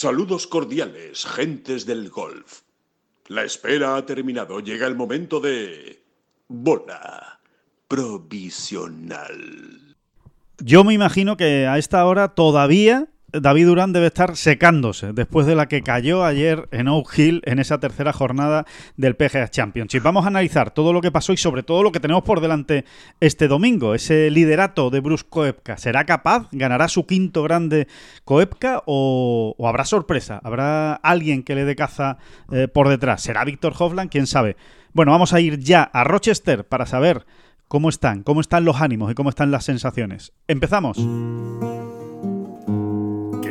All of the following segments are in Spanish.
Saludos cordiales, gentes del golf. La espera ha terminado. Llega el momento de... Bola provisional. Yo me imagino que a esta hora todavía David Durán debe estar secándose después de la que cayó ayer en Oak Hill en esa tercera jornada del PGA Championship. Vamos a analizar todo lo que pasó y sobre todo lo que tenemos por delante este domingo. Ese liderato de Bruce Koepka. ¿Será capaz? ¿Ganará su quinto grande Koepka o, habrá sorpresa? ¿Habrá alguien que le dé caza eh, por detrás? ¿Será Víctor Hovland? ¿Quién sabe? Bueno, vamos a ir ya a Rochester para saber cómo están, cómo están los ánimos y cómo están las sensaciones. Empezamos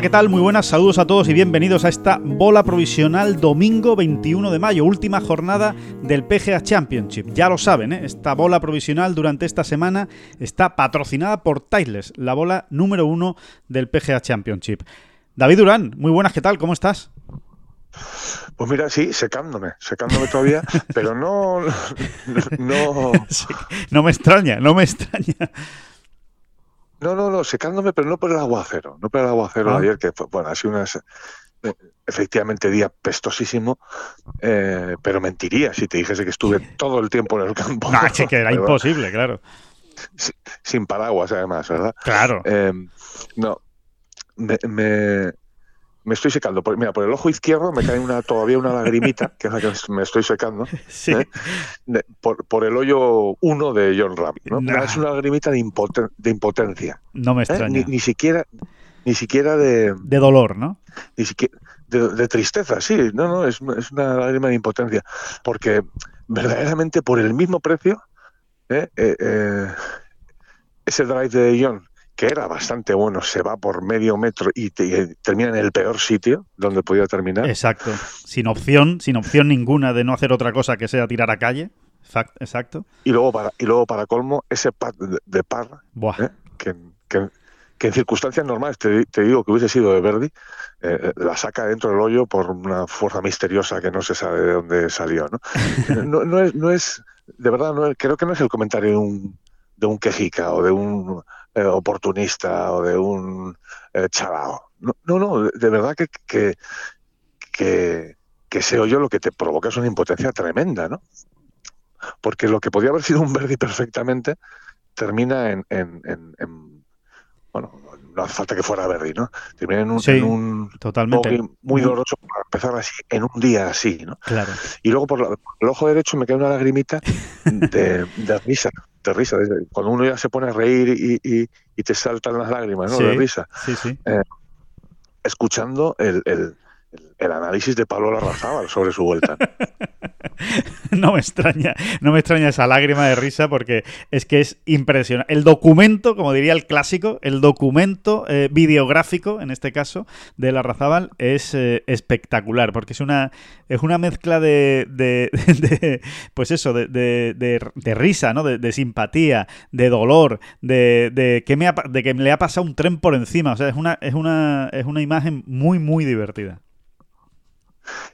Hola, ¿qué tal? Muy buenas, saludos a todos y bienvenidos a esta bola provisional domingo 21 de mayo, última jornada del PGA Championship. Ya lo saben, ¿eh? esta bola provisional durante esta semana está patrocinada por Tiles, la bola número uno del PGA Championship. David Durán, muy buenas, ¿qué tal? ¿Cómo estás? Pues mira, sí, secándome, secándome todavía, pero no, no, no me extraña, no me extraña. No, no, no, secándome, pero no por el aguacero, no por el aguacero ah. ayer, que fue, bueno, ha sido una, eh, efectivamente día pestosísimo, eh, pero mentiría si te dijese que estuve todo el tiempo en el campo. No, que era imposible, claro. Sin, paraguas, además, ¿verdad? Claro. Eh, no, me, me estoy secando. mira, por el ojo izquierdo me cae una, todavía una lagrimita, que es la que me estoy secando, ¿eh? por, el hoyo 1 de John. ¿no? Es una lagrimita de, impotencia. No me ¿eh? extraña. Ni, siquiera, ni siquiera de... De dolor, ¿no? Ni siquiera... De, tristeza, sí. No, no, es, es, una lágrima de impotencia. Porque verdaderamente por el mismo precio, ¿eh? ese drive de John que era bastante bueno, se va por medio metro y, termina en el peor sitio donde podía terminar. Exacto. Sin opción, sin opción ninguna de no hacer otra cosa que sea tirar a calle. Exacto. Y luego para, y luego para colmo, ese par de, par, ¿eh? que, en circunstancias normales te, digo que hubiese sido de Verdi, eh, eh, la saca dentro del hoyo por una fuerza misteriosa que no se sabe de dónde salió. No, no, es, no es, de verdad, no creo que no es el comentario de un, de un quejica o de un eh, oportunista o de un eh, chalao. No, no, de verdad que, que, que, que ese hoyo lo que te provoca es una impotencia tremenda, ¿no? Porque lo que podía haber sido un Verdi perfectamente termina en, en, bueno, no hace falta que fuera Verdi, ¿no? Termina en un, en totalmente. muy doloroso para empezar así, en un día así, ¿no? Claro. Y luego por, el ojo derecho me cae una lagrimita de, de risa de risa. Cuando uno ya se pone a reír y, y, te saltan las lágrimas, ¿no? de risa. Sí, sí. Eh, escuchando el, el, el, análisis de Pablo Larrazábal sobre su vuelta. no me extraña, no me extraña esa lágrima de risa porque es que es impresionante. El documento, como diría el clásico, el documento eh, videográfico, en este caso, de la Razábal es eh, espectacular porque es una, es una mezcla de, pues eso, de, de, risa, ¿no? De, simpatía, de dolor, de, que me de que le ha pasado un tren por encima. O sea, es una, es una, es una imagen muy, muy divertida.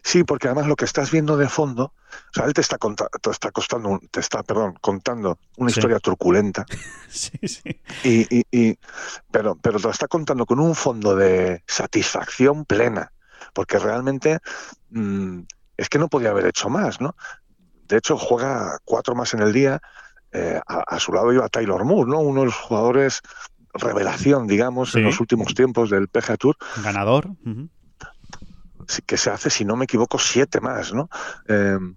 Sí, porque además lo que estás viendo de fondo, o sea, él te está, te está costando, te está, perdón, contando una historia truculenta. sí, sí. Y, y, pero, pero te lo está contando con un fondo de satisfacción plena, porque realmente mm, es que no podía haber hecho más, ¿no? De hecho, juega cuatro más en el día. Eh, a, su lado iba Taylor Moore, ¿no? Uno de los jugadores revelación, digamos, en los últimos tiempos del PGA Tour. Ganador que se hace, si no me equivoco, siete más, ¿no? Em,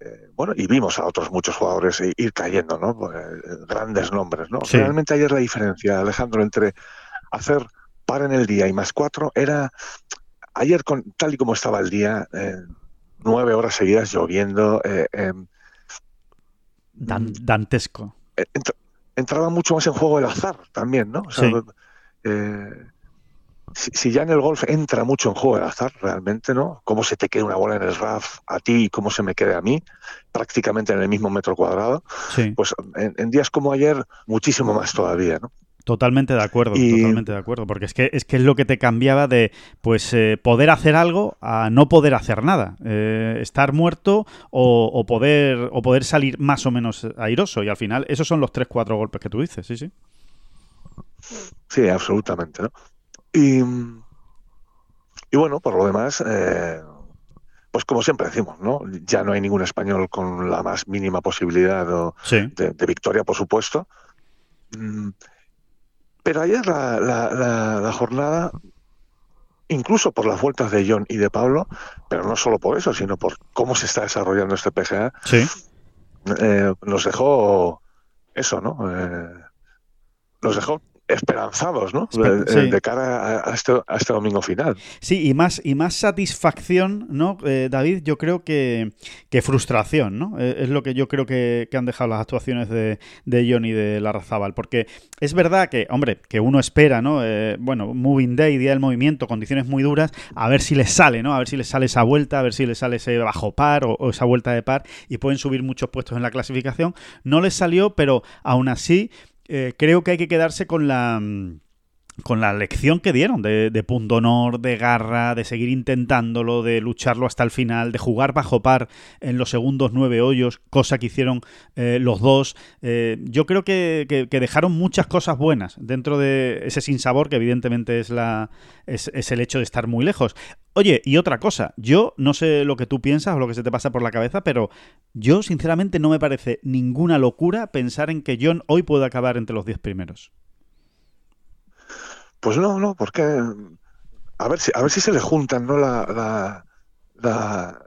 eh, bueno, y vimos a otros muchos jugadores ir cayendo, ¿no? Pues, eh, grandes nombres, ¿no? Realmente ayer la diferencia, Alejandro, entre hacer par en el día y más cuatro era ayer con tal y como estaba el día, eh, nueve horas seguidas lloviendo. Em, dantesco. entraba mucho más en juego el azar también, ¿no? Eh, si, ya en el golf entra mucho en juego el azar, realmente, ¿no? Cómo se te queda una bola en el RAF a ti y cómo se me quede a mí, prácticamente en el mismo metro cuadrado, pues en, días como ayer, muchísimo más todavía, ¿no? Totalmente de acuerdo, totalmente de acuerdo, porque es que es que es lo que te cambiaba de pues eh, poder hacer algo a no poder hacer nada, eh, estar muerto o, poder o poder salir más o menos airoso y al final esos son los tres cuatro golpes que tú dices, sí sí. Sí, absolutamente, ¿no? Y, y bueno, por lo demás, eh, pues como siempre decimos, ¿no? Ya no hay ningún español con la más mínima posibilidad de, victoria, por supuesto. Mm, pero ayer la, jornada, incluso por las vueltas de John y de Pablo, pero no solo por eso, sino por cómo se está desarrollando este PGA, eh, nos dejó eso, ¿no? Eh, nos dejó esperanzados, ¿no? De, cara este, a este, domingo final. Sí, y más, y más satisfacción, ¿no, eh, David? Yo creo que, que frustración, ¿no? Eh, es lo que yo creo que, han dejado las actuaciones de, de John y de Larrazábal. Porque es verdad que, hombre, que uno espera, ¿no? Eh, bueno, Moving Day, Día del Movimiento, condiciones muy duras, a ver si les sale, ¿no? A ver si les sale esa vuelta, a ver si les sale ese bajo par o, o esa vuelta de par y pueden subir muchos puestos en la clasificación. No les salió, pero aún así eh, creo que hay que quedarse con la mm, con la lección que dieron de, de, punto honor, de garra, de seguir intentándolo, de lucharlo hasta el final, de jugar bajo par en los segundos nueve hoyos, cosa que hicieron eh, los dos. Eh, yo creo que, dejaron muchas cosas buenas dentro de ese sinsabor que evidentemente es, la, es, es, el hecho de estar muy lejos. Oye, y otra cosa, yo no sé lo que tú piensas o lo que se te pasa por la cabeza, pero yo sinceramente no me parece ninguna locura pensar en que John hoy puede acabar entre los diez primeros. Pues no, no, porque a ver si, a ver si se le juntan, ¿no? La, la,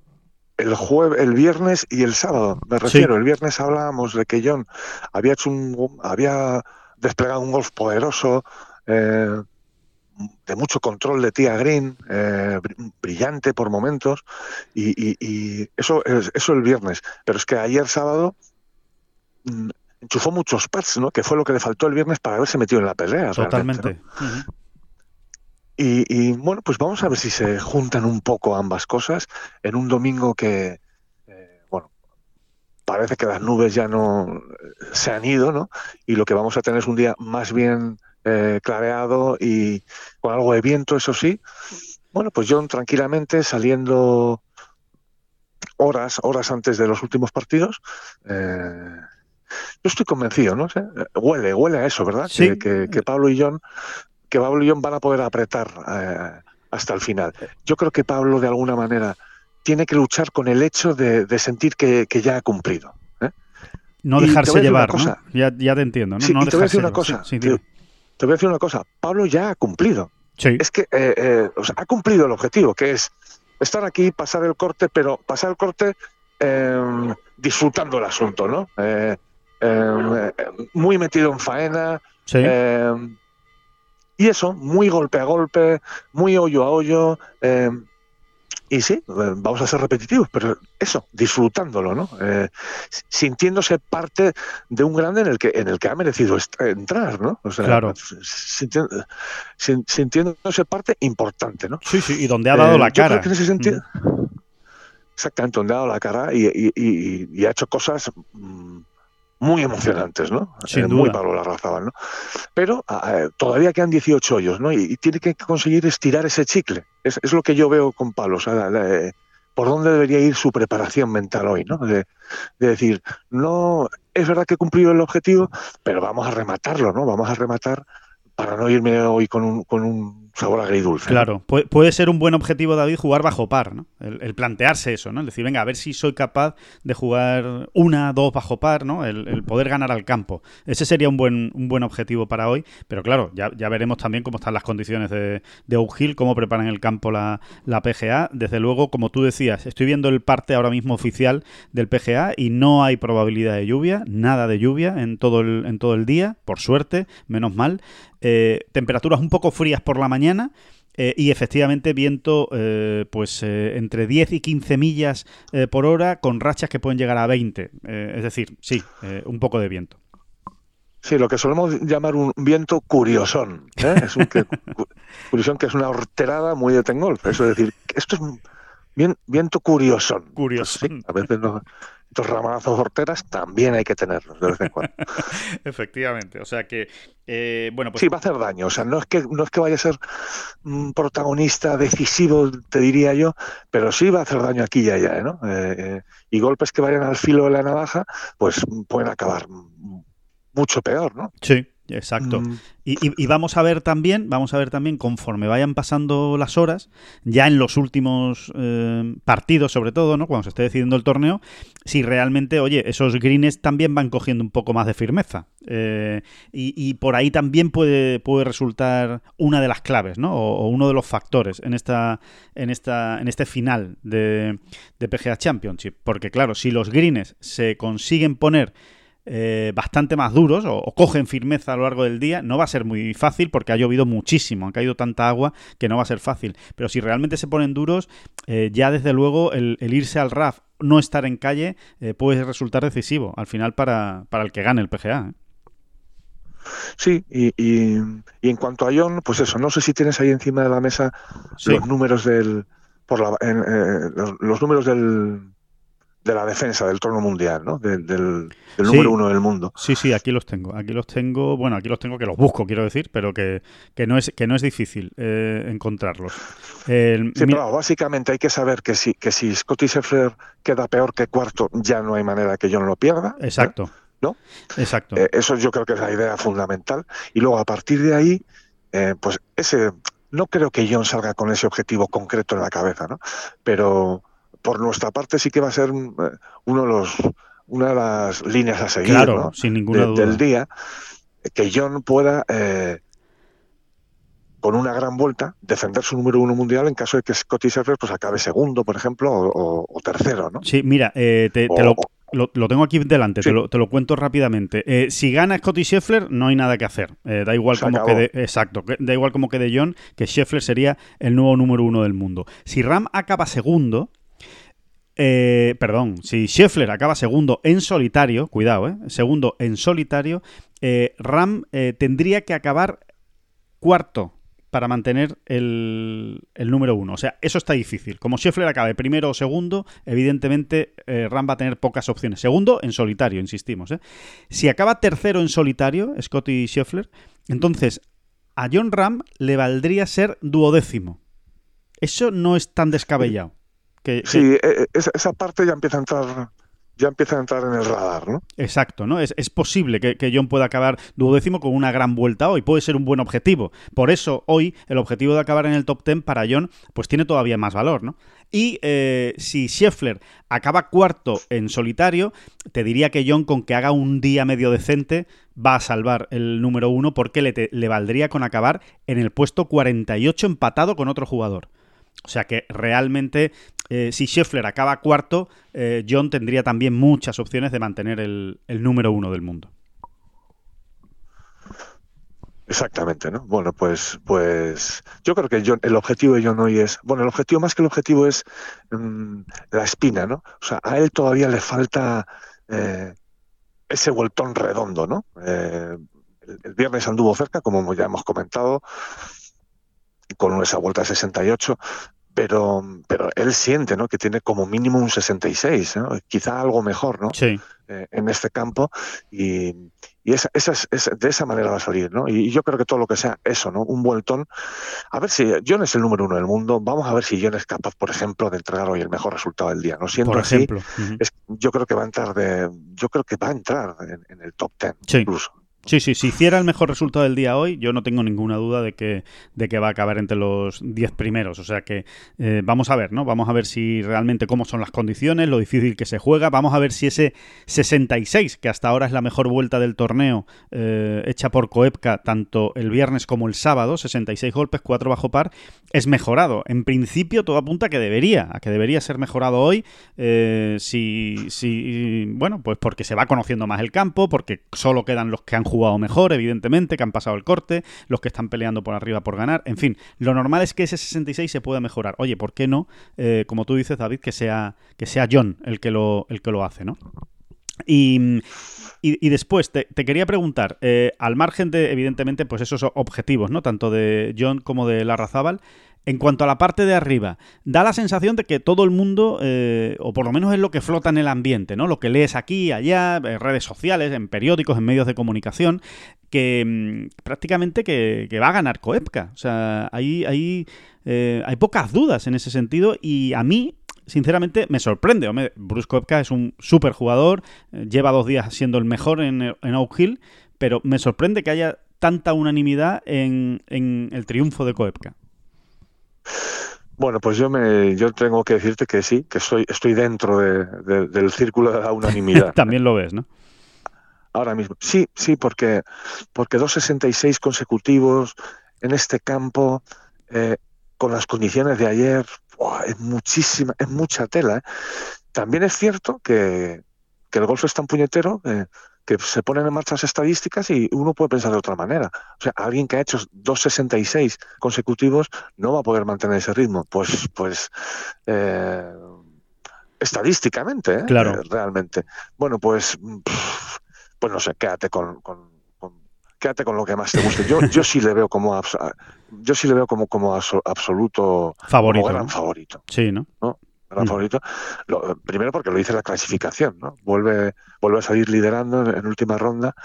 el jueves, el viernes y el sábado. Me refiero, el viernes hablábamos de que John había hecho un, había desplegado un golf poderoso, eh, de mucho control de tía Green, eh, brillante por momentos, y, eso, eso el viernes. Pero es que ayer sábado mm, enchufó muchos pads, ¿no? Que fue lo que le faltó el viernes para haberse metido en la pelea. Totalmente. y, bueno, pues vamos a ver si se juntan un poco ambas cosas en un domingo que, eh, bueno, parece que las nubes ya no se han ido, ¿no? Y lo que vamos a tener es un día más bien eh, clareado y con algo de viento, eso sí. Bueno, pues John tranquilamente saliendo horas, horas antes de los últimos partidos. Eh, yo estoy convencido, ¿no? sé Huele, huele a eso, ¿verdad? Que, Pablo y John, que Pablo y John van a poder apretar eh, hasta el final. Yo creo que Pablo, de alguna manera, tiene que luchar con el hecho de, sentir que, ya ha cumplido. ¿eh? No dejarse llevar, ¿no? Ya, te entiendo, ¿no? Sí, te voy a decir una cosa. te, voy a decir una cosa. Pablo ya ha cumplido. Es que eh, ha cumplido el objetivo, que es estar aquí, pasar el corte, pero pasar el corte disfrutando el asunto, ¿no? Em, muy metido en faena. Em, y eso, muy golpe a golpe, muy hoyo a hoyo. Em, y sí, vamos a ser repetitivos, pero eso, disfrutándolo, ¿no? Eh, sintiéndose parte de un grande en el que en el que ha merecido entrar, ¿no? claro. sintiéndose parte importante, ¿no? Sí, sí, y donde ha dado eh, la cara. en ese sentido, mm. Exactamente, donde ha dado la cara y, ha hecho cosas mm, muy emocionantes, ¿no? Sin eh, Muy Pablo Larrazábal, ¿no? Pero todavía quedan 18 hoyos, ¿no? Y, tiene que conseguir estirar ese chicle. Es, lo que yo veo con Pablo. O sea, por dónde debería ir su preparación mental hoy, ¿no? De, de, decir, no, es verdad que he cumplido el objetivo, pero vamos a rematarlo, ¿no? Vamos a rematar para no irme hoy con un, con un sabor agridulce. Claro, puede ser un buen objetivo, David, jugar bajo par, ¿no? El, plantearse eso, ¿no? El decir, venga, a ver si soy capaz de jugar una, dos bajo par, ¿no? El, poder ganar al campo. Ese sería un buen, un buen objetivo para hoy, pero claro, ya, ya veremos también cómo están las condiciones de, de Oak Hill, cómo preparan el campo la, la PGA. Desde luego, como tú decías, estoy viendo el parte ahora mismo oficial del PGA y no hay probabilidad de lluvia, nada de lluvia en todo el, en todo el día, por suerte, menos mal. Eh, temperaturas un poco frías por la mañana. Eh, y efectivamente viento eh, pues entre 10 y 15 millas por hora con rachas que pueden llegar a 20. es decir, sí, un poco de viento. Sí, lo que solemos llamar un viento curiosón. Es un que, curiosón que es una horterada muy de Tengolf. Eso es decir, esto es un viento curiosón. Pues curiosón. a veces no, estos ramalazos horteras también hay que tenerlos de vez en cuando. Efectivamente, o sea que, eh, bueno, pues... Sí, va a hacer daño, o sea, no es que, no es que vaya a ser un protagonista decisivo, te diría yo, pero sí va a hacer daño aquí y allá, ¿no? Eh, eh, y golpes que vayan al filo de la navaja, pues pueden acabar mucho peor, ¿no? Sí. Exacto. Mm. Y, vamos a ver también, vamos a ver también conforme vayan pasando las horas, ya en los últimos eh, partidos sobre todo, ¿no? Cuando se esté decidiendo el torneo, si realmente, oye, esos greens también van cogiendo un poco más de firmeza. Eh, y, por ahí también puede, puede resultar una de las claves, ¿no? O, uno de los factores en esta, en esta, en este final de, de PGA Championship. Porque claro, si los greens se consiguen poner eh, bastante más duros o, cogen firmeza a lo largo del día, no va a ser muy fácil porque ha llovido muchísimo, ha caído tanta agua que no va a ser fácil. Pero si realmente se ponen duros, eh, ya desde luego el, irse al RAF, no estar en calle, eh, puede resultar decisivo al final para, para el que gane el PGA. Sí, y, y, en cuanto a John, pues eso, no sé si tienes ahí encima de la mesa los números del por la, los números del de la defensa del trono mundial, ¿no? del, número uno del mundo. Sí, sí, aquí los tengo. Aquí los tengo, bueno, aquí los tengo que los busco, quiero decir, pero que, no, es, que no es difícil eh, encontrarlos. sí, pero básicamente hay que saber que si, que si Scotty Scheffler queda peor que cuarto, ya no hay manera que yo no lo pierda. ¿eh? Exacto. ¿No? Exacto. Eh, eso yo creo que es la idea fundamental. Y luego, a partir de ahí, pues ese... No creo que John salga con ese objetivo concreto en la cabeza, ¿no? Pero por nuestra parte sí que va a ser mm, eh, uno de los, una de las líneas a seguir sin ninguna duda. del día, que John pueda, eh, con una gran vuelta, defender su número uno mundial en caso de que Scotty Scheffler pues, acabe segundo, por ejemplo, o, tercero. ¿no? Sí, mira, eh, te, lo, tengo aquí delante, te, lo, te, lo, cuento rápidamente. si gana Scotty Scheffler, no hay nada que hacer. da igual como quede. Exacto, da igual como quede John, que Scheffler sería el nuevo número uno del mundo. Si Ram acaba segundo, eh, perdón, si Scheffler acaba segundo en solitario, cuidado, eh, segundo en solitario, eh, Ram eh, tendría que acabar cuarto para mantener el, número uno. O sea, eso está difícil. Como Scheffler acabe primero o segundo, evidentemente Ram va a tener pocas opciones. Segundo en solitario, insistimos. Si acaba tercero en solitario, Scotty Scheffler, entonces a John Ram le valdría ser duodécimo. Eso no es tan descabellado sí, e, e, esa, parte ya empieza a entrar ya empieza a entrar en el radar, ¿no? Exacto, ¿no? Es, posible que, John pueda acabar duodécimo con una gran vuelta hoy. Puede ser un buen objetivo. Por eso, hoy, el objetivo de acabar en el top 10 para John, pues tiene todavía más valor, ¿no? Y eh, si Scheffler acaba cuarto en solitario, te diría que John, con que haga un día medio decente, va a salvar el número uno porque le, le valdría con acabar en el puesto 48 empatado con otro jugador. O sea que realmente, eh, si Scheffler acaba cuarto, eh, John tendría también muchas opciones de mantener el, número uno del mundo. Exactamente, ¿no? Bueno, pues, pues yo creo que el objetivo de John hoy es, bueno, el objetivo más que el objetivo es mm, la espina, ¿no? O sea, a él todavía le falta eh, ese vueltón redondo, ¿no? el, el, viernes anduvo cerca, como ya hemos comentado, con esa vuelta a 68, pero, pero él siente ¿no? que tiene como mínimo un 66, quizá algo mejor ¿no? Sí. Eh, en este campo y, y esa, esa, de esa manera va a salir. ¿no? Y, yo creo que todo lo que sea eso, ¿no? un vueltón. A ver si John es el número uno del mundo, vamos a ver si John es capaz, por ejemplo, de entregar hoy el mejor resultado del día. ¿no? Siendo por así, yo creo que va a entrar de, yo creo que va a entrar en, el top 10 incluso. Sí, sí, si hiciera el mejor resultado del día hoy, yo no tengo ninguna duda de que, de que va a acabar entre los 10 primeros. O sea que eh, vamos a ver, ¿no? Vamos a ver si realmente cómo son las condiciones, lo difícil que se juega. Vamos a ver si ese 66, que hasta ahora es la mejor vuelta del torneo, eh, hecha por Coepka tanto el viernes como el sábado, 66 golpes, 4 bajo par, es mejorado. En principio todo apunta a que debería, a que debería ser mejorado hoy. Eh, si, si, bueno, pues porque se va conociendo más el campo, porque solo quedan los que han jugado jugado mejor, evidentemente, que han pasado el corte, los que están peleando por arriba por ganar. En fin, lo normal es que ese 66 se pueda mejorar. Oye, ¿por qué no? Eh, como tú dices, David, que sea, que sea John el que lo, el que lo hace, ¿no? Y, y, después te, quería preguntar, eh, al margen de, evidentemente, pues esos objetivos, ¿no? Tanto de John como de Larrazábal, en cuanto a la parte de arriba, da la sensación de que todo el mundo, eh, o por lo menos es lo que flota en el ambiente, ¿no? Lo que lees aquí, allá, en redes sociales, en periódicos, en medios de comunicación, que mm, prácticamente que, va a ganar Coepka. O sea, hay, eh, hay pocas dudas en ese sentido y a mí sinceramente me sorprende. Hombre, Bruce Koepka es un súper jugador, eh, lleva dos días siendo el mejor en, en, Oak Hill, pero me sorprende que haya tanta unanimidad en, en el triunfo de Koepka. Bueno, pues yo me, yo tengo que decirte que sí, que estoy, estoy dentro del círculo de la unanimidad. También lo ves, ¿no? Ahora mismo. Sí, sí, porque, porque 2.66 consecutivos en este campo, eh, con las condiciones de ayer, es muchísima, es mucha tela. ¿eh? También es cierto que, que el golf es tan puñetero eh, que se ponen en marcha las estadísticas y uno puede pensar de otra manera. O sea, alguien que ha hecho 2.66 consecutivos no va a poder mantener ese ritmo. Pues, pues eh, estadísticamente, ¿eh? claro. Eh, realmente. Bueno, pues, pues no sé, quédate con, quédate con lo que más te guste. Yo, yo sí le veo como yo sí le veo como, como absoluto favorito, gran favorito. Sí, ¿no? ¿no? Gran mm. favorito. primero porque lo dice la clasificación, ¿no? Vuelve, vuelve a salir liderando en, última ronda,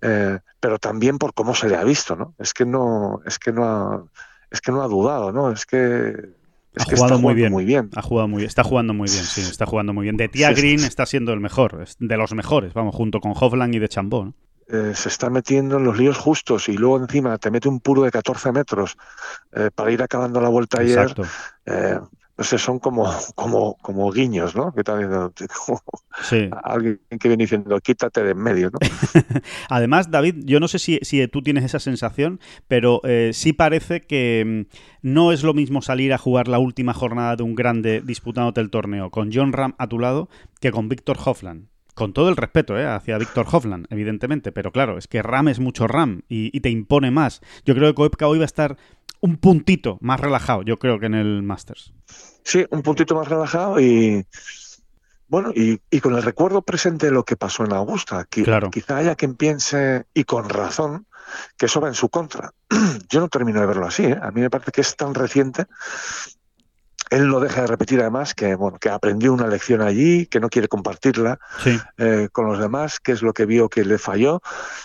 eh, pero también por cómo se le ha visto, ¿no? Es que no, es que no ha, es que no ha dudado, ¿no? Es que ha jugado muy bien. muy bien. Ha jugado muy Está jugando muy bien, sí, está jugando muy bien. De Tia Green está siendo el mejor, de los mejores, vamos, junto con Hovland y de Chambó, eh, se está metiendo en los líos justos y luego encima te mete un puro de 14 metros eh, para ir acabando la vuelta ayer. Eh, no sé, son como, como, como guiños, ¿no? Que sí. alguien que viene diciendo, quítate de en medio, ¿no? Además, David, yo no sé si, si tú tienes esa sensación, pero eh, sí parece que mm, no es lo mismo salir a jugar la última jornada de un grande disputándote el torneo con John Ram a tu lado que con Víctor Hoffland. Con todo el respeto ¿eh? hacia Víctor Hoffland, evidentemente, pero claro, es que Ram es mucho Ram y, y te impone más. Yo creo que Koepka hoy va a estar un puntito más relajado, yo creo que en el Masters. Sí, un puntito más relajado y bueno, y, con el recuerdo presente de lo que pasó en Augusta. claro. Quizá haya quien piense, y con razón, que eso va en su contra. Yo no termino de verlo así, ¿eh? a mí me parece que es tan reciente. Él lo deja de repetir además que bueno que aprendió una lección allí, que no quiere compartirla eh, con los demás, que es lo que vio que le falló,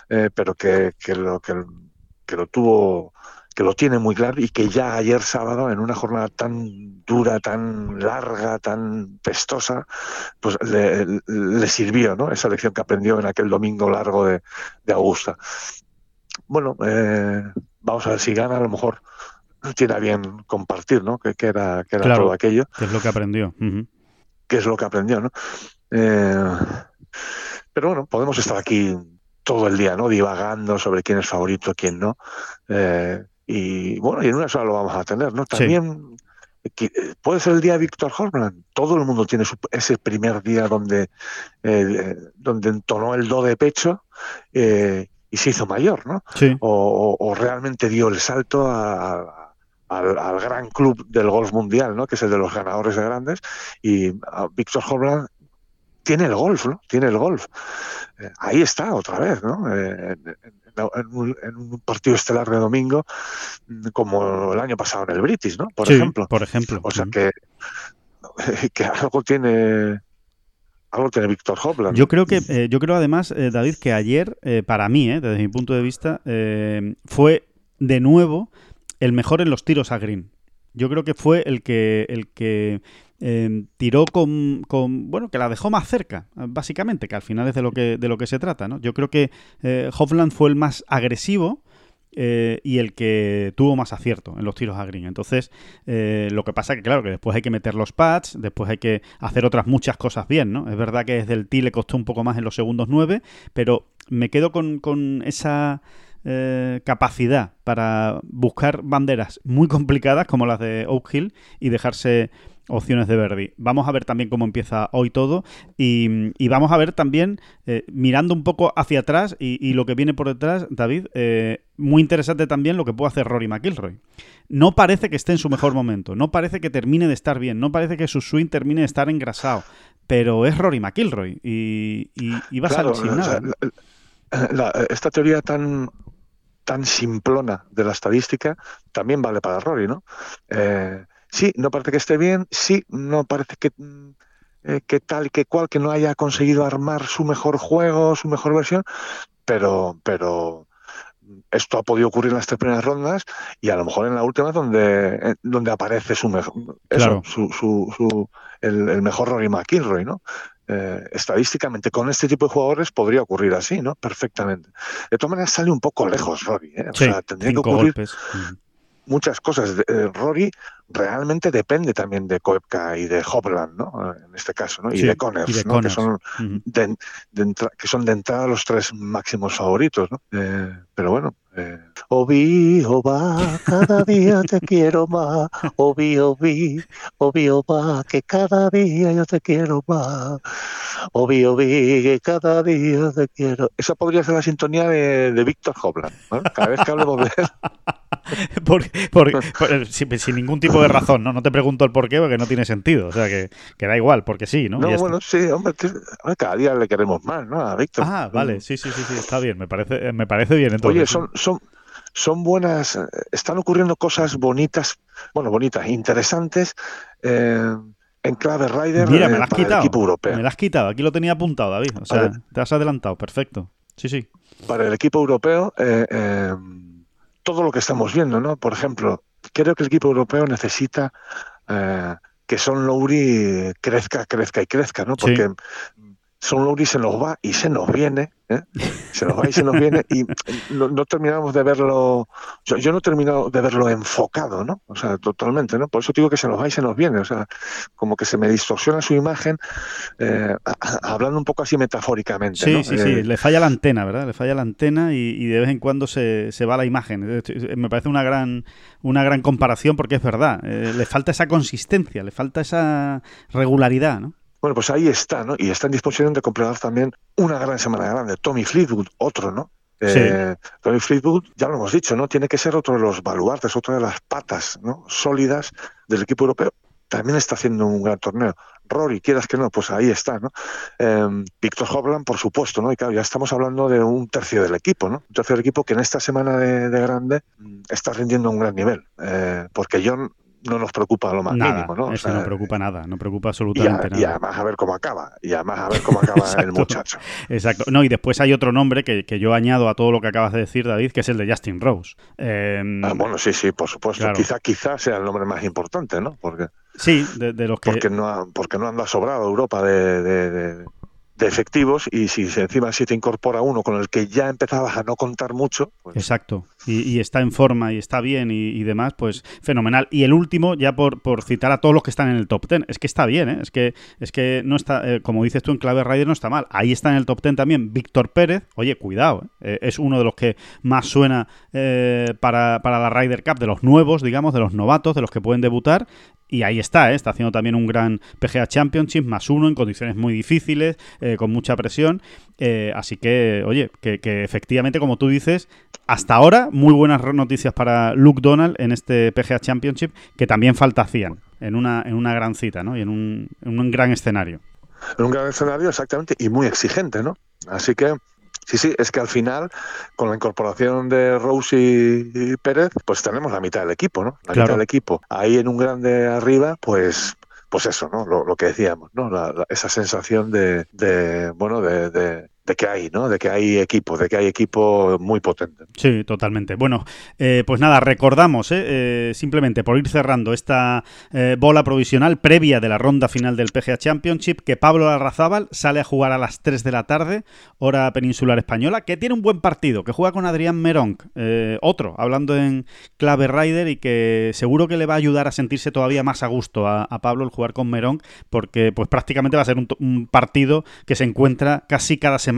eh, pero que, lo, que, que lo tuvo que lo tiene muy claro y que ya ayer sábado, en una jornada tan dura, tan larga, tan pestosa, pues le, sirvió ¿no? esa lección que aprendió en aquel domingo largo de, Augusta. Bueno, eh, vamos a ver si gana, a lo mejor tiene bien compartir, ¿no? Que, era, que era todo aquello. Que es lo que aprendió. Que es lo que aprendió, ¿no? Eh, pero bueno, podemos estar aquí todo el día, ¿no? Divagando sobre quién es favorito, quién no. Eh, y bueno, y en una sola lo vamos a tener, ¿no? También puede ser el día de Víctor Horland. Todo el mundo tiene ese primer día donde, eh, donde entonó el do de pecho eh, y se hizo mayor, ¿no? O, realmente dio el salto al, gran club del golf mundial, ¿no? Que es el de los ganadores de grandes. Y Víctor Horland tiene el golf, ¿no? Tiene el golf. Eh, ahí está otra vez, ¿no? en un, partido estelar de domingo como el año pasado en el British, ¿no? Por ejemplo. Por ejemplo. O sea que, que algo tiene algo tiene Víctor Hovland. Yo creo que, eh, yo creo además, eh, David, que ayer, eh, para mí, desde mi punto de vista, fue de nuevo el mejor en los tiros a green. Yo creo que fue el que, el que Em, tiró con, con, bueno, que la dejó más cerca, básicamente, que al final es de lo que, de lo que se trata, ¿no? Yo creo que eh, Hovland fue el más agresivo eh, y el que tuvo más acierto en los tiros a green. Entonces, eh, lo que pasa que, claro, que después hay que meter los pads, después hay que hacer otras muchas cosas bien, ¿no? Es verdad que desde el tee le costó un poco más en los segundos nueve, pero me quedo con, con esa... capacidad para buscar banderas muy complicadas como las de Oak Hill y dejarse opciones de Verdi. Vamos a ver también cómo empieza hoy todo y, vamos a ver también, eh, mirando un poco hacia atrás y, lo que viene por detrás, David, eh, muy interesante también lo que puede hacer Rory McIlroy. No parece que esté en su mejor momento, no parece que termine de estar bien, no parece que su swing termine de estar engrasado, pero es Rory McIlroy y, va a salir sin nada. esta teoría tan tan simplona de la estadística también vale para Rory, ¿no? Eh, sí, no parece que esté bien, sí, no parece que, mm, eh, que tal y que cual, que no haya conseguido armar su mejor juego, su mejor versión, pero, pero esto ha podido ocurrir en las tres primeras rondas y a lo mejor en la última donde, eh, donde aparece su mejor, su, su, su, el, el, mejor Rory McIlroy, ¿no? Eh, estadísticamente con este tipo de jugadores podría ocurrir así, ¿no? Perfectamente. De todas maneras sale un poco lejos Rory, ¿eh? O sea, tendría que ocurrir muchas cosas. Eh, Rory realmente depende también de Koepka y de Hopland, ¿no? En este caso, ¿no? Y de Connors, ¿no? Que son, de, que son de entrada los tres máximos favoritos, ¿no? pero bueno, eh, Obi, Oba, cada día te quiero más. Obi, Obi, Obi, Oba, que cada día yo te quiero más. Obi, Obi, que cada día te quiero. Esa podría ser la sintonía de, de Víctor Hoblan. Cada vez que hablemos de él. sin, ningún tipo de razón, ¿no? No te pregunto el por qué, porque no tiene sentido. O sea, que, que da igual, porque sí, ¿no? No, bueno, sí, hombre, cada día le queremos más, ¿no? A Víctor. Ah, vale, sí, sí, sí, sí, está bien, me parece, me parece bien. Entonces. Oye, son, son, son buenas, están ocurriendo cosas bonitas, bueno, bonitas, interesantes. Eh, en clave Rider Mira, me eh, quitado. equipo europeo. Me la has quitado, aquí lo tenía apuntado, David. O sea, te has adelantado, perfecto. Sí, sí. Para el equipo europeo, eh, todo lo que estamos viendo, ¿no? Por ejemplo, creo que el equipo europeo necesita que Son Lowry crezca, crezca y crezca, ¿no? Porque Son Lowry se nos va y se nos viene ¿eh? Se nos va y se nos viene y no, terminamos de verlo, yo, no he terminado de verlo enfocado, ¿no? O sea, totalmente, ¿no? Por eso digo que se nos va y se nos viene, o sea, como que se me distorsiona su imagen, eh, hablando un poco así metafóricamente. Sí, sí, sí, eh, le falla la antena, ¿verdad? Le falla la antena y, de vez en cuando se, se, va la imagen. Me parece una gran, una gran comparación porque es verdad, le falta esa consistencia, le falta esa regularidad, ¿no? Bueno, pues ahí está, ¿no? Y está en disposición de completar también una gran semana grande. Tommy Fleetwood, otro, ¿no? Eh, Tommy Fleetwood, ya lo hemos dicho, ¿no? Tiene que ser otro de los baluartes, otra de las patas ¿no? sólidas del equipo europeo. También está haciendo un gran torneo. Rory, quieras que no, pues ahí está, ¿no? Eh, Víctor Hovland, por supuesto, ¿no? Y claro, ya estamos hablando de un tercio del equipo, ¿no? Un tercio del equipo que en esta semana de, grande mm, está rindiendo un gran nivel. Eh, porque John no nos preocupa lo más mínimo, ¿no? eso no preocupa nada, no preocupa absolutamente nada. Y además a ver cómo acaba, y además a ver cómo acaba el muchacho. Exacto. No, y después hay otro nombre que, que, yo añado a todo lo que acabas de decir, David, que es el de Justin Rose. Em, ah, bueno, sí, sí, por supuesto. Quizá, quizá sea el nombre más importante, ¿no? Porque, sí, de, los que... Porque no, porque no anda sobrado Europa de, de efectivos y si encima si te incorpora uno con el que ya empezabas a no contar mucho. Pues Exacto, y, está en forma y está bien y, demás, pues fenomenal. Y el último, ya por, por, citar a todos los que están en el top ten, es que está bien, ¿eh? es, que, es que no está, eh, como dices tú en Clave Rider, no está mal. Ahí está en el top ten también Víctor Pérez, oye, cuidado, ¿eh? es uno de los que más suena para, para la Ryder Cup, de los nuevos, digamos, de los novatos, de los que pueden debutar, y ahí está, ¿eh? está haciendo también un gran PGA Championship, más uno, en condiciones muy difíciles, eh, con mucha presión. Eh, así que, oye, que, efectivamente, como tú dices, hasta ahora, muy buenas noticias para Luke Donald en este PGA Championship, que también falta hacían en una, en una gran cita, ¿no? Y en un, en un gran escenario. En un gran escenario, exactamente, y muy exigente, ¿no? Así que Sí, sí, es que al final, con la incorporación de Rose y, Pérez, pues tenemos la mitad del equipo, ¿no? La mitad del equipo. Ahí en un grande arriba, pues pues eso, ¿no? Lo, que decíamos, ¿no? esa sensación de, de bueno, de, de que hay, ¿no? De que hay equipo, de que hay equipo muy potente. Sí, totalmente. Bueno, eh, pues nada, recordamos, ¿eh? Eh, simplemente por ir cerrando esta bola provisional previa de la ronda final del PGA Championship, que Pablo Arrazábal sale a jugar a las 3 de la tarde, hora peninsular española, que tiene un buen partido, que juega con Adrián Meronc, otro, hablando en clave Rider y que seguro que le va a ayudar a sentirse todavía más a gusto a, Pablo el jugar con Meronc, porque pues prácticamente va a ser un, un partido que se encuentra casi cada semana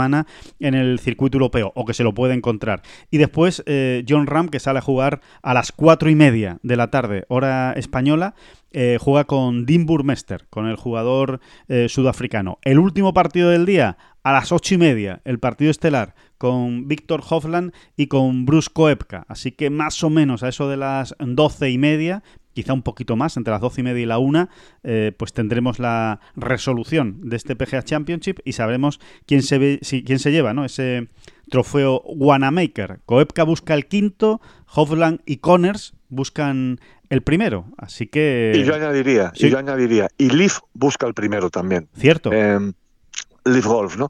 en el circuito europeo, o que se lo puede encontrar. Y después eh, John Ram, que sale a jugar a las cuatro y media de la tarde, hora española, eh, juega con Dean Burmester, con el jugador eh, sudafricano. El último partido del día, a las ocho y media, el partido estelar con Víctor Hofland y con Bruce Koepka. Así que más o menos a eso de las doce y media, quizá un poquito más, entre las doce y media y la una, eh, pues tendremos la resolución de este PGA Championship y sabremos quién se, ve, quién se lleva ¿no? ese trofeo Wanamaker. Koepka busca el quinto, Hofland y Connors buscan el primero. Así que. Y yo añadiría, y yo añadiría, y Leaf busca el primero también. Cierto. Eh, Leaf Golf, ¿no?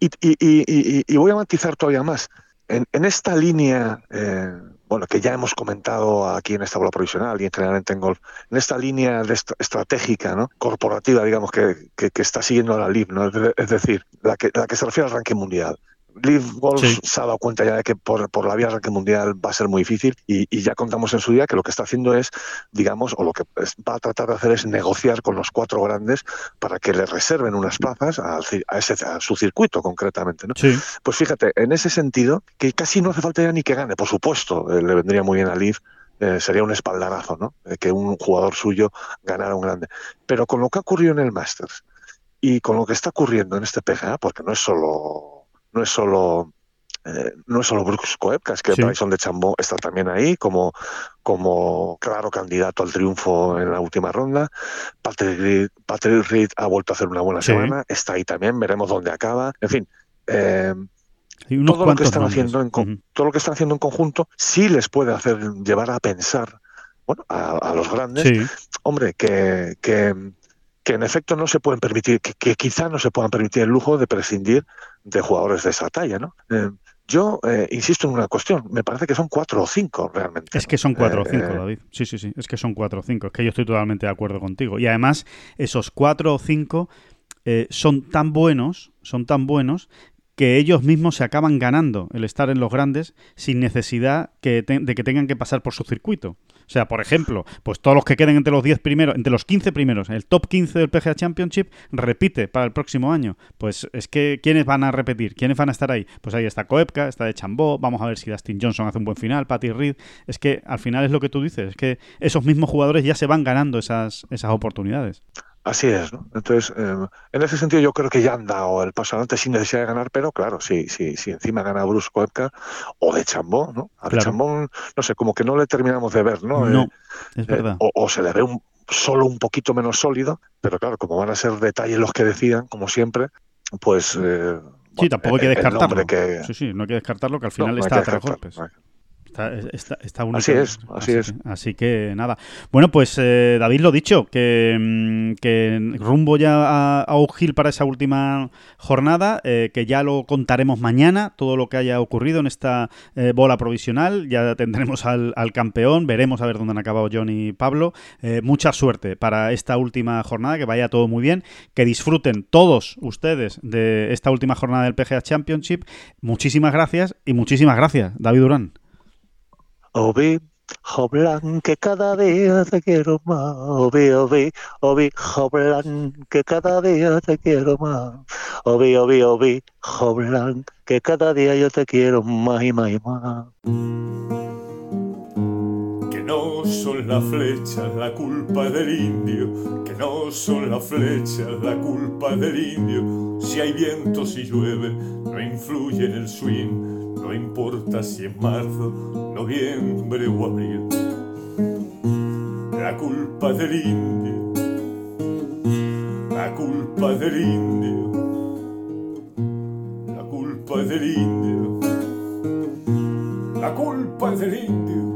Y, y, y, y, voy a matizar todavía más. En, en esta línea, eh, bueno, que ya hemos comentado aquí en esta bola provisional y en en golf, en esta línea de estratégica, ¿no? corporativa, digamos, que, que, está siguiendo la LIB, ¿no? es decir, la que, la que se refiere al ranking mundial. Live Golf se ha dado cuenta ya de que por, por la vía ranking mundial va a ser muy difícil y, y, ya contamos en su día que lo que está haciendo es, digamos, o lo que va a tratar de hacer es negociar con los cuatro grandes para que le reserven unas plazas a, a, ese, a su circuito concretamente. ¿no? Sí. Pues fíjate, en ese sentido, que casi no hace falta ya ni que gane, por supuesto, eh, le vendría muy bien a Live eh, sería un espaldarazo, ¿no? Eh, que un jugador suyo ganara un grande. Pero con lo que ha ocurrido en el Masters y con lo que está ocurriendo en este PGA, porque no es solo no es solo eh, no es solo Brooks Koepka, es que sí. Bryson de Chambó está también ahí como, como claro candidato al triunfo en la última ronda. Patrick Reed, Patrick Reed ha vuelto a hacer una buena sí. semana, está ahí también, veremos dónde acaba. En fin, eh, todo lo que están haciendo en, uh -huh. todo lo que están haciendo en conjunto sí les puede hacer llevar a pensar, bueno, a, a los grandes, sí. hombre, que, que que en efecto no se pueden permitir, que, que, quizá no se puedan permitir el lujo de prescindir de jugadores de esa talla, ¿no? Eh, yo eh, insisto en una cuestión, me parece que son cuatro o cinco realmente. Es que son cuatro o cinco, eh, David. Sí, sí, sí, es que son cuatro o cinco. Es que yo estoy totalmente de acuerdo contigo. Y además, esos cuatro o cinco eh, son tan buenos, son tan buenos que ellos mismos se acaban ganando el estar en los grandes sin necesidad que de que tengan que pasar por su circuito. O sea, por ejemplo, pues todos los que queden entre los 10 primeros, entre los 15 primeros, el top 15 del PGA Championship repite para el próximo año. Pues es que ¿quiénes van a repetir? ¿Quiénes van a estar ahí? Pues ahí está Koepka, está de Chambó, vamos a ver si Dustin Johnson hace un buen final, Patty Reed. Es que al final es lo que tú dices, es que esos mismos jugadores ya se van ganando esas, esas oportunidades. Así es, ¿no? Entonces, eh, en ese sentido yo creo que ya han dado el paso adelante sin necesidad de ganar, pero claro, si, si, si encima gana Bruce Koepka o de Chambó, ¿no? A claro. de Chambó, no sé, como que no le terminamos de ver, ¿no? No, eh, es verdad. Eh, o, o, se le ve un, solo un poquito menos sólido, pero claro, como van a ser detalles los que decidan, como siempre, pues... Eh, sí, tampoco hay que descartarlo. Que... Sí, sí, no hay que descartarlo, que al final no, está a tres golpes. No Está, está, está así es, así, así, es. Así que nada. Bueno, pues eh, David lo dicho, que, mm, que rumbo ya a, a Oak Hill para esa última jornada, eh, que ya lo contaremos mañana, todo lo que haya ocurrido en esta eh, bola provisional. Ya tendremos al, al, campeón, veremos a ver dónde han acabado John y Pablo. Eh, mucha suerte para esta última jornada, que vaya todo muy bien, que disfruten todos ustedes de esta última jornada del PGA Championship. Muchísimas gracias y muchísimas gracias, David Durán. Obi, Hoblan, que cada día te quiero más. Obi, Obi, Obi, Hoblan, que cada día te quiero más. Obi, Obi, Obi, Hoblan, que cada día yo te quiero más y más y más. Que no son las flechas la culpa del indio, que no son las flechas la culpa del indio. Si hay viento, si llueve, no influye en el swing no importa si es marzo, noviembre o abril. La culpa del indio, la culpa del indio, la culpa del indio, la culpa del indio.